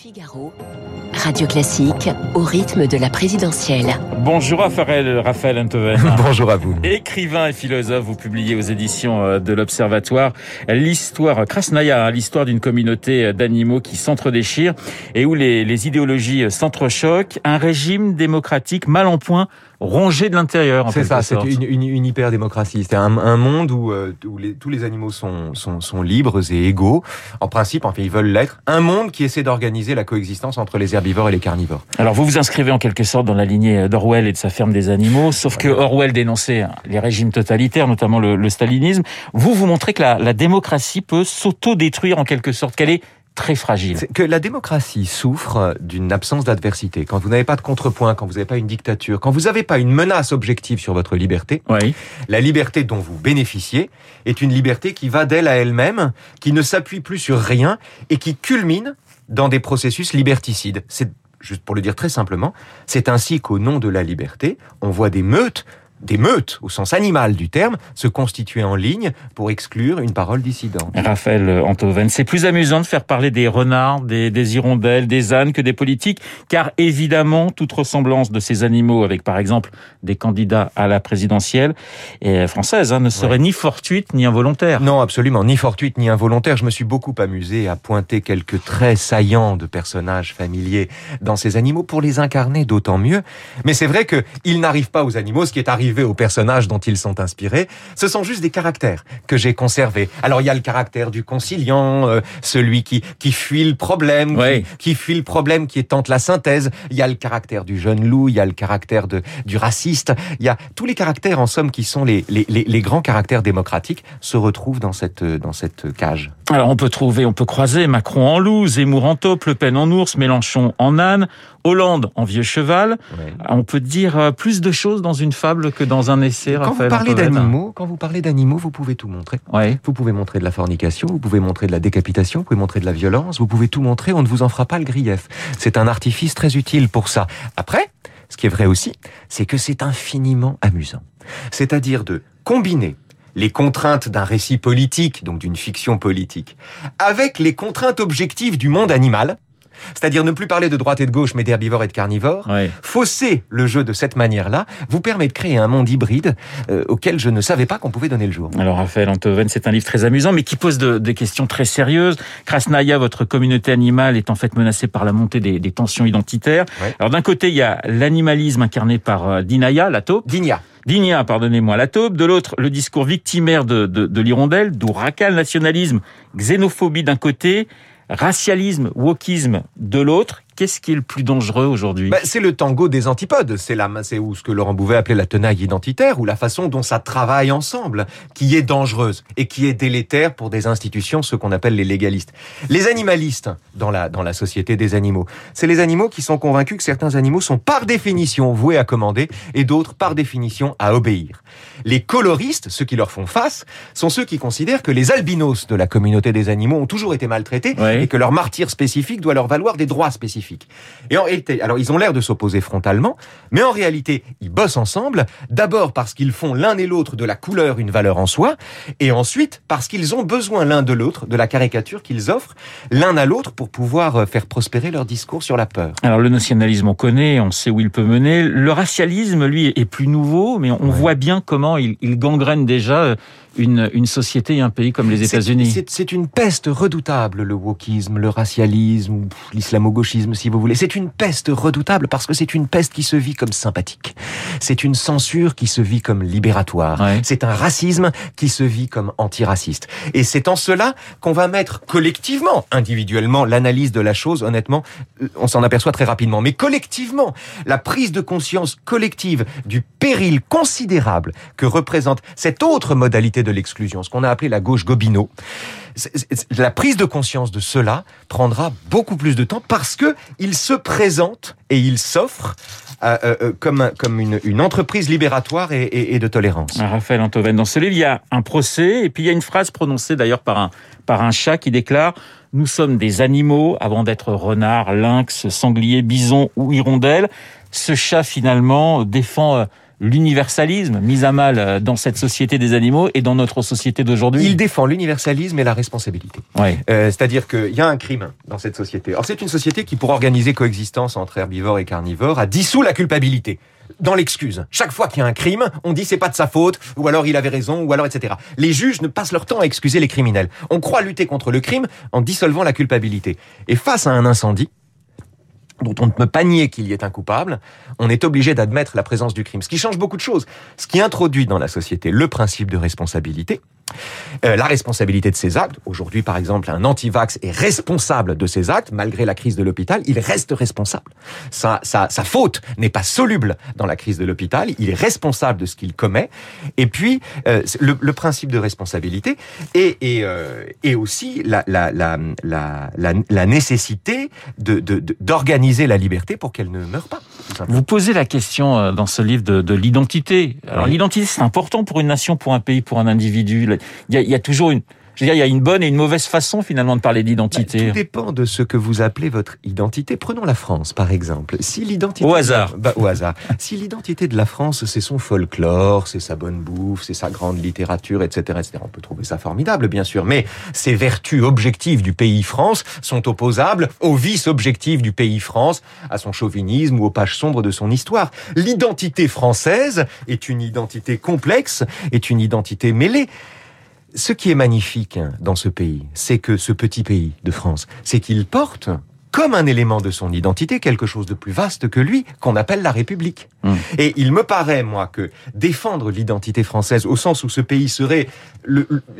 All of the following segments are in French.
Figaro, Radio Classique, au rythme de la présidentielle. Bonjour Raphaël, Raphaël Antoven. Bonjour à vous. Écrivain et philosophe, vous publiez aux éditions euh, de l'Observatoire l'histoire Krasnaya, hein, l'histoire d'une communauté d'animaux qui s'entre-déchirent et où les, les idéologies s'entrechoquent. Un régime démocratique mal en point rongé de l'intérieur. C'est ça, c'est une, une, une hyper-démocratie. C'est un, un, monde où, euh, où les, tous les animaux sont, sont, sont, libres et égaux. En principe, enfin, ils veulent l'être. Un monde qui essaie d'organiser la coexistence entre les herbivores et les carnivores. Alors, vous vous inscrivez en quelque sorte dans la lignée d'Orwell et de sa ferme des animaux, sauf que Orwell dénonçait les régimes totalitaires, notamment le, le stalinisme. Vous, vous montrez que la, la démocratie peut s'auto-détruire en quelque sorte, qu'elle est très fragile. Que la démocratie souffre d'une absence d'adversité. Quand vous n'avez pas de contrepoint, quand vous n'avez pas une dictature, quand vous n'avez pas une menace objective sur votre liberté, oui. la liberté dont vous bénéficiez est une liberté qui va d'elle à elle-même, qui ne s'appuie plus sur rien et qui culmine dans des processus liberticides. C'est juste pour le dire très simplement, c'est ainsi qu'au nom de la liberté, on voit des meutes des meutes, au sens animal du terme, se constituer en ligne pour exclure une parole dissidente. Raphaël Antoven, c'est plus amusant de faire parler des renards, des, des, hirondelles, des ânes que des politiques, car évidemment, toute ressemblance de ces animaux avec, par exemple, des candidats à la présidentielle et française hein, ne serait ouais. ni fortuite ni involontaire. Non, absolument, ni fortuite ni involontaire. Je me suis beaucoup amusé à pointer quelques traits saillants de personnages familiers dans ces animaux pour les incarner d'autant mieux. Mais c'est vrai qu'ils n'arrivent pas aux animaux, ce qui est arrivé aux personnages dont ils sont inspirés. Ce sont juste des caractères que j'ai conservés. Alors il y a le caractère du conciliant, euh, celui qui qui fuit le problème, oui. qui, qui, fuit le problème, qui tente la synthèse. Il y a le caractère du jeune loup, il y a le caractère de du raciste. Il y a tous les caractères en somme qui sont les les, les, les grands caractères démocratiques se retrouvent dans cette dans cette cage. Alors on peut trouver, on peut croiser Macron en loup, Zemmour en taupe, Le Pen en ours, Mélenchon en âne, Hollande en vieux cheval. On peut dire euh, plus de choses dans une fable que dans un essai. Quand Raphaël vous parlez d'animaux, quand vous parlez d'animaux, vous pouvez tout montrer. Vous pouvez montrer de la fornication, vous pouvez montrer de la décapitation, vous pouvez montrer de la violence, vous pouvez tout montrer. On ne vous en fera pas le grief. C'est un artifice très utile pour ça. Après, ce qui est vrai aussi, c'est que c'est infiniment amusant. C'est-à-dire de combiner les contraintes d'un récit politique, donc d'une fiction politique, avec les contraintes objectives du monde animal, c'est-à-dire ne plus parler de droite et de gauche, mais d'herbivores et de carnivores, Oui. fausser le jeu de cette manière-là, vous permet de créer un monde hybride euh, auquel je ne savais pas qu'on pouvait donner le jour. Alors Raphaël Antoven, c'est un livre très amusant, mais qui pose de- des questions très sérieuses. Krasnaya, votre communauté animale, est en fait menacée par la montée des, des tensions identitaires. Alors d'un côté, il y a l'animalisme incarné par euh, Dinaya, la taupe. Digna. Digna, pardonnez-moi, la taupe. De l'autre, le discours victimaire de, de, de l'hirondelle, d'où racal nationalisme, xénophobie d'un côté, racialisme, wokisme de l'autre. Qu'est-ce qui est le plus dangereux aujourd'hui Bah, c'est le tango des antipodes. C'est la, c'est où ce que Laurent Bouvet appelait la tenaille identitaire, ou la façon dont ça travaille ensemble, qui est dangereuse et qui est délétère pour des institutions, ce qu'on appelle les légalistes. Les animalistes dans la dans la société des animaux, c'est les animaux qui sont convaincus que certains animaux sont par définition voués à commander et d'autres par définition à obéir. Les coloristes, ceux qui leur font face, sont ceux qui considèrent que les albinos de la communauté des animaux ont toujours été maltraités Oui. et que leur martyr spécifique doit leur valoir des droits spécifiques. Et en réalité, alors ils ont l'air de s'opposer frontalement, mais en réalité, ils bossent ensemble, d'abord parce qu'ils font l'un et l'autre de la couleur une valeur en soi, et ensuite parce qu'ils ont besoin l'un de l'autre de la caricature qu'ils offrent l'un à l'autre pour pouvoir euh, faire prospérer leur discours sur la peur. Alors le nationalisme, on connaît, on sait où il peut mener. Le racialisme, lui, est plus nouveau, mais on Ouais. voit bien comment il, il gangrène déjà une, une société et un pays comme les États-Unis. C'est une peste redoutable, le wokisme, le racialisme, l'islamo-gauchisme, si vous voulez. C'est une peste redoutable parce que c'est une peste qui se vit comme sympathique. C'est une censure qui se vit comme libératoire. Ouais. C'est un racisme qui se vit comme antiraciste. Et c'est en cela qu'on va mettre collectivement, individuellement, l'analyse de la chose, honnêtement, euh, on s'en aperçoit très rapidement. Mais collectivement, la prise de conscience collective du péril considérable que représente cette autre modalité de l'exclusion, ce qu'on a appelé la gauche gobineau, la prise de conscience de cela prendra beaucoup plus de temps parce que il se présente et il s'offre euh, euh, comme, un- comme une, entreprise libératoire et, de tolérance. Raphaël Antoven, dans ce livre, il y a un procès, et puis il y a une phrase prononcée d'ailleurs par un, chat qui déclare « Nous sommes des animaux avant d'être renards, lynx, sangliers, bisons ou hirondelles ». Ce chat, finalement, défend euh, l'universalisme mis à mal euh, dans cette société des animaux et dans notre société d'aujourd'hui. Il défend l'universalisme et la responsabilité. Ouais. Euh, C'est-à-dire qu'il y a un crime dans cette société. Alors c'est une société qui, pour organiser coexistence entre herbivores et carnivores, a dissous la culpabilité dans l'excuse. Chaque fois qu'il y a un crime, on dit c'est pas de sa faute, ou alors il avait raison, ou alors etc. Les juges ne passent leur temps à excuser les criminels. On croit lutter contre le crime en dissolvant la culpabilité. Et face à un incendie, dont on ne peut pas nier qu'il y ait un coupable, on est obligé d'admettre la présence du crime. Ce qui change beaucoup de choses. Ce qui introduit dans la société le principe de responsabilité, euh, la responsabilité de ses actes. Aujourd'hui, par exemple, un anti-vax est responsable de ses actes, malgré la crise de l'hôpital, il reste responsable. Sa, sa, sa faute n'est pas soluble dans la crise de l'hôpital, il est responsable de ce qu'il commet. Et puis, euh, le, le, principe de responsabilité et, et, euh, et aussi la, la, la, la, la nécessité d'organiser de, de, la liberté pour qu'elle ne meure pas. Vous posez la question dans ce livre de, de l'identité. Alors oui. l'identité, c'est important pour une nation, pour un pays, pour un individu il y a, il y a toujours une, je veux dire, il y a une bonne et une mauvaise façon finalement de parler d'identité. Bah, tout dépend de ce que vous appelez votre identité. Prenons la France par exemple. Si l'identité au hasard, bah, au hasard. si l'identité de la France c'est son folklore, c'est sa bonne bouffe, c'est sa grande littérature, etc., etc. On peut trouver ça formidable, bien sûr, mais ces vertus objectives du pays France sont opposables aux vices objectifs du pays France, à son chauvinisme ou aux pages sombres de son histoire. L'identité française est une identité complexe, est une identité mêlée. Ce qui est magnifique dans ce pays, c'est que ce petit pays de France, c'est qu'il porte comme un élément de son identité quelque chose de plus vaste que lui, qu'on appelle la République. Mmh. Et il me paraît, moi, que défendre l'identité française, au sens où ce pays serait,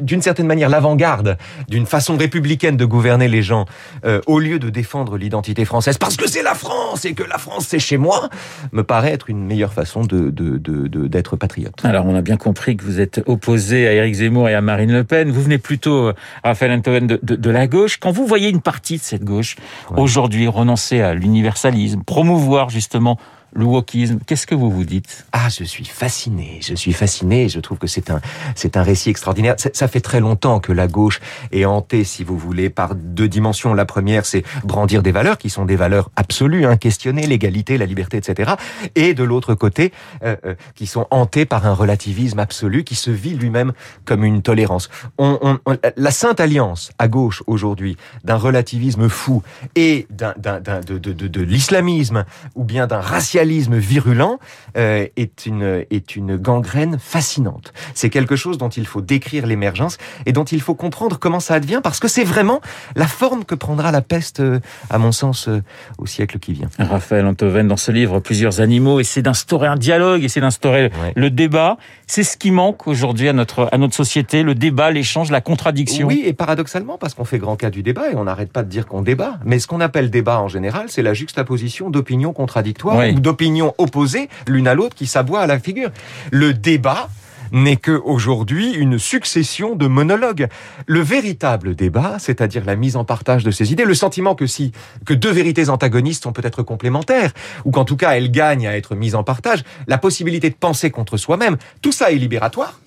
d'une certaine manière, l'avant-garde d'une façon républicaine de gouverner les gens, euh, au lieu de défendre l'identité française, parce que c'est la France et que la France c'est chez moi, me paraît être une meilleure façon de, de, de, de, d'être patriote. Alors, on a bien compris que vous êtes opposé à Éric Zemmour et à Marine Le Pen. Vous venez plutôt, Raphaël Antoven, de, de, de la gauche. Quand vous voyez une partie de cette gauche, ouais. Aujourd'hui renoncer à l'universalisme, promouvoir justement le wokisme. Qu'est-ce que vous vous dites? Ah, je suis fasciné. Je suis fasciné. Je trouve que c'est un, c'est un récit extraordinaire. Ça fait très longtemps que la gauche est hantée, si vous voulez, par deux dimensions. La première, c'est brandir des valeurs qui sont des valeurs absolues, hein, questionner l'égalité, la liberté, etc. Et de l'autre côté, euh, euh, qui sont hantées par un relativisme absolu qui se vit lui-même comme une tolérance. On, on, on, la sainte alliance à gauche aujourd'hui d'un relativisme fou et d'un, d'un, d'un de, de, de, de l'islamisme ou bien d'un racialisme virulent euh, est une est une gangrène fascinante. C'est quelque chose dont il faut décrire l'émergence et dont il faut comprendre comment ça advient parce que c'est vraiment la forme que prendra la peste, euh, à mon sens, euh, au siècle qui vient. Raphaël Antoven, dans ce livre, plusieurs animaux, essaie d'instaurer un dialogue, essaie d'instaurer ouais. le débat. C'est ce qui manque aujourd'hui à notre à notre société, le débat, l'échange, la contradiction. Oui, et paradoxalement, parce qu'on fait grand cas du débat et on n'arrête pas de dire qu'on débat. Mais ce qu'on appelle débat en général, c'est la juxtaposition d'opinions contradictoires Oui. ou d'opinions opposées l'une à l'autre qui s'aboient à la figure. Le débat n'est que aujourd'hui une succession de monologues. Le véritable débat, c'est-à-dire la mise en partage de ces idées, le sentiment que si que deux vérités antagonistes sont peut-être complémentaires, ou qu'en tout cas elles gagnent à être mises en partage, la possibilité de penser contre soi-même, tout ça est libératoire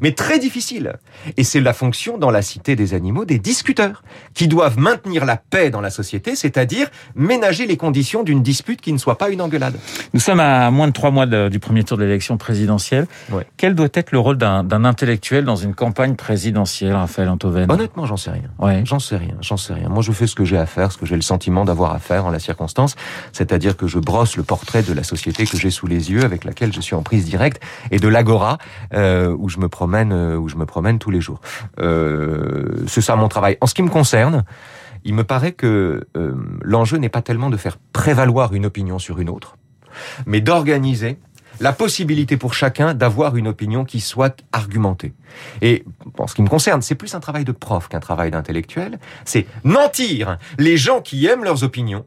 mais très difficile. Et c'est la fonction dans la cité des animaux des discuteurs, qui doivent maintenir la paix dans la société, c'est-à-dire ménager les conditions d'une dispute qui ne soit pas une engueulade. Nous sommes à moins de trois mois de, du premier tour de l'élection présidentielle. Ouais. Quel doit être le rôle d'un intellectuel dans une campagne présidentielle, Raphaël Antoven? Honnêtement, j'en sais rien. Ouais. J'en sais rien, j'en sais rien. Moi, je fais ce que j'ai à faire, ce que j'ai le sentiment d'avoir à faire en la circonstance, c'est-à-dire que je brosse le portrait de la société que j'ai sous les yeux, avec laquelle je suis en prise directe, et de l'agora euh, où je me promène où je me promène tous les jours. Euh, c'est ça mon travail. En ce qui me concerne, il me paraît que euh, l'enjeu n'est pas tellement de faire prévaloir une opinion sur une autre, mais d'organiser la possibilité pour chacun d'avoir une opinion qui soit argumentée. Et en ce qui me concerne, c'est plus un travail de prof qu'un travail d'intellectuel. C'est mentir les gens qui aiment leurs opinions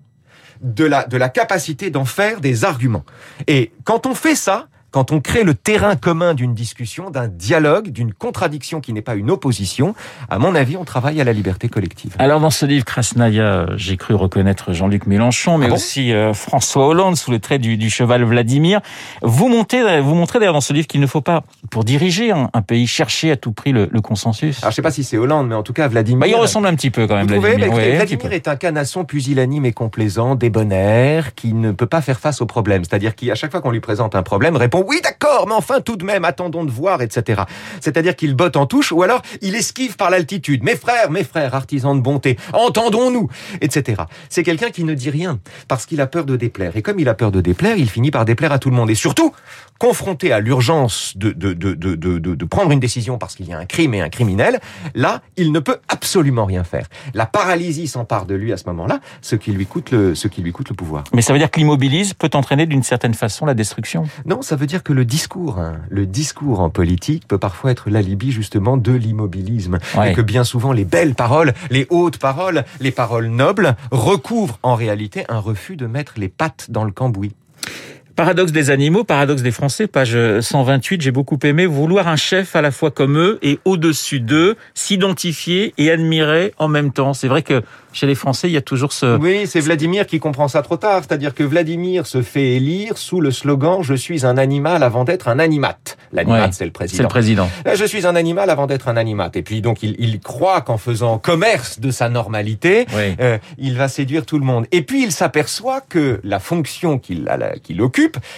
de la, de la capacité d'en faire des arguments. Et quand on fait ça, quand on crée le terrain commun d'une discussion, d'un dialogue, d'une contradiction qui n'est pas une opposition, à mon avis, on travaille à la liberté collective. Alors dans ce livre Krasnaya, j'ai cru reconnaître Jean-Luc Mélenchon, mais ah bon aussi euh, François Hollande sous le trait du, du, cheval Vladimir. Vous montez, vous montrez d'ailleurs dans ce livre qu'il ne faut pas, pour diriger un, un, pays, chercher à tout prix le, le consensus. Alors je sais pas si c'est Hollande, mais en tout cas Vladimir. Bah, il ressemble un petit peu quand même. Vous Vladimir, trouvez, ouais, Vladimir est un canasson pusillanime et complaisant, débonnaire, qui ne peut pas faire face au problème. C'est-à-dire qu'à chaque fois qu'on lui présente un problème, répond répond oui d'accord, mais enfin tout de même, attendons de voir, etc. C'est-à-dire qu'il botte en touche ou alors il esquive par l'altitude. Mes frères, mes frères, artisans de bonté, entendons-nous, etc. C'est quelqu'un qui ne dit rien parce qu'il a peur de déplaire. Et comme il a peur de déplaire, il finit par déplaire à tout le monde. Et surtout, confronté à l'urgence de, de, de, de, prendre une décision parce qu'il y a un crime et un criminel, là, il ne peut absolument rien faire. La paralysie s'empare de lui à ce moment-là, ce qui lui coûte le, ce qui lui coûte le pouvoir. Mais ça veut dire que l'immobilisme peut entraîner d'une certaine façon la destruction? Non, ça veut dire que le discours, hein, le discours en politique peut parfois être l'alibi justement de l'immobilisme. Ouais. Et que bien souvent les belles paroles, les hautes paroles, les paroles nobles recouvrent en réalité un refus de mettre les pattes dans le cambouis. Paradoxe des animaux, paradoxe des Français, page 128, j'ai beaucoup aimé vouloir un chef à la fois comme eux et au-dessus d'eux, s'identifier et admirer en même temps. C'est vrai que chez les Français, il y a toujours ce... Oui, c'est Vladimir qui comprend ça trop tard. C'est-à-dire que Vladimir se fait élire sous le slogan « Je suis un animal avant d'être un animate ». L'animat, Ouais, c'est le C'est président. le président. Là, je suis un animal avant d'être un animate. Et puis donc, il, il croit qu'en faisant commerce de sa normalité, Oui. euh, il va séduire tout le monde. Et puis, il s'aperçoit que la fonction qu'il qu'il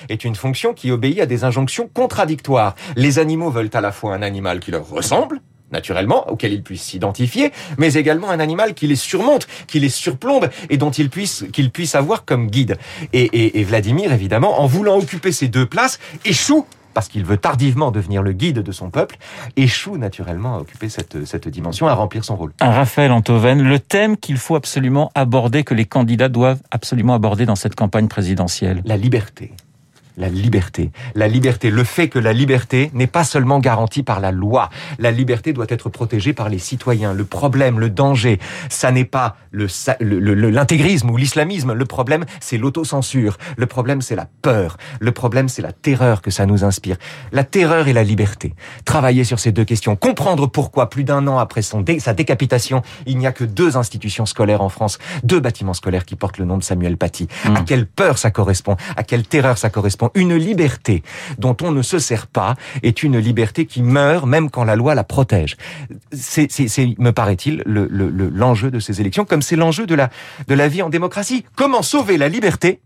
est une fonction qui obéit à des injonctions contradictoires. Les animaux veulent à la fois un animal qui leur ressemble, naturellement, auquel ils puissent s'identifier, mais également un animal qui les surmonte, qui les surplombe et dont ils puissent, qu'ils puissent avoir comme guide. Et Vladimir, évidemment, en voulant occuper ces deux places, échoue parce qu'il veut tardivement devenir le guide de son peuple, échoue naturellement à occuper cette, cette dimension, à remplir son rôle. Un Raphaël Antoven, le thème qu'il faut absolument aborder, que les candidats doivent absolument aborder dans cette campagne présidentielle. La liberté. La liberté. La liberté. Le fait que la liberté n'est pas seulement garantie par la loi. La liberté doit être protégée par les citoyens. Le problème, le danger, ça n'est pas le- le- l'intégrisme ou l'islamisme. Le problème, c'est l'autocensure. Le problème, c'est la peur. Le problème, c'est la terreur que ça nous inspire. La terreur et la liberté. Travailler sur ces deux questions. Comprendre pourquoi, plus d'un an après son dé- sa décapitation, il n'y a que deux institutions scolaires en France, deux bâtiments scolaires qui portent le nom de Samuel Paty. À quelle peur ça correspond, à quelle terreur ça correspond? Une liberté dont on ne se sert pas est une liberté qui meurt même quand la loi la protège. C'est, me paraît-il, le, le- le- l'enjeu de ces élections, comme c'est l'enjeu de la, de la vie en démocratie. Comment sauver la liberté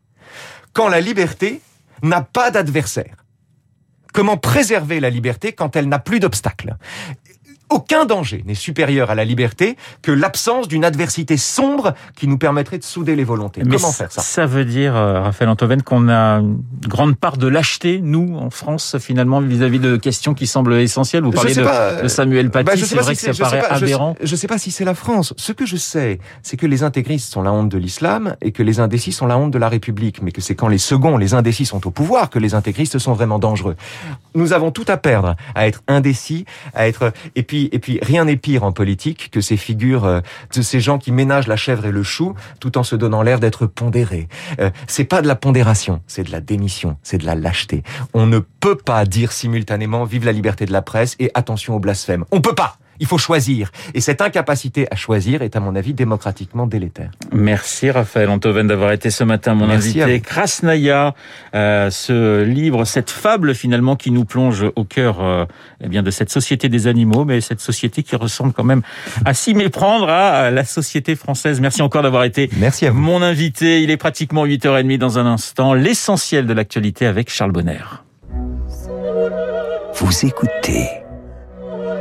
quand la liberté n'a pas d'adversaire? Comment préserver la liberté quand elle n'a plus d'obstacles aucun danger n'est supérieur à la liberté que l'absence d'une adversité sombre qui nous permettrait de souder les volontés. Mais Comment faire ça? Ça veut dire, euh, Raphaël Antoven, qu'on a une grande part de lâcheté, nous, en France, finalement, vis-à-vis de questions qui semblent essentielles. Vous parlez de, pas, de Samuel Paty, Bah, je sais c'est vrai si que ça paraît pas, aberrant. Je sais pas si c'est la France. Ce que je sais, c'est que les intégristes sont la honte de l'islam et que les indécis sont la honte de la République, mais que c'est quand les seconds, les indécis sont au pouvoir que les intégristes sont vraiment dangereux. Nous avons tout à perdre à être indécis, à être et puis et puis rien n'est pire en politique que ces figures euh, de ces gens qui ménagent la chèvre et le chou tout en se donnant l'air d'être pondérés. Euh, c'est pas de la pondération, c'est de la démission, c'est de la lâcheté. On ne peut pas dire simultanément vive la liberté de la presse et attention au blasphème. On peut pas. Il faut choisir. Et cette incapacité à choisir est, à mon avis, démocratiquement délétère. Merci Raphaël Antoven d'avoir été ce matin mon Merci invité. Krasnaya, euh, ce livre, cette fable finalement qui nous plonge au cœur euh, eh bien de cette société des animaux, mais cette société qui ressemble quand même à s'y méprendre à la société française. Merci encore d'avoir été Merci à vous. mon invité. Il est pratiquement 8h30 dans un instant. L'essentiel de l'actualité avec Charles Bonner. Vous écoutez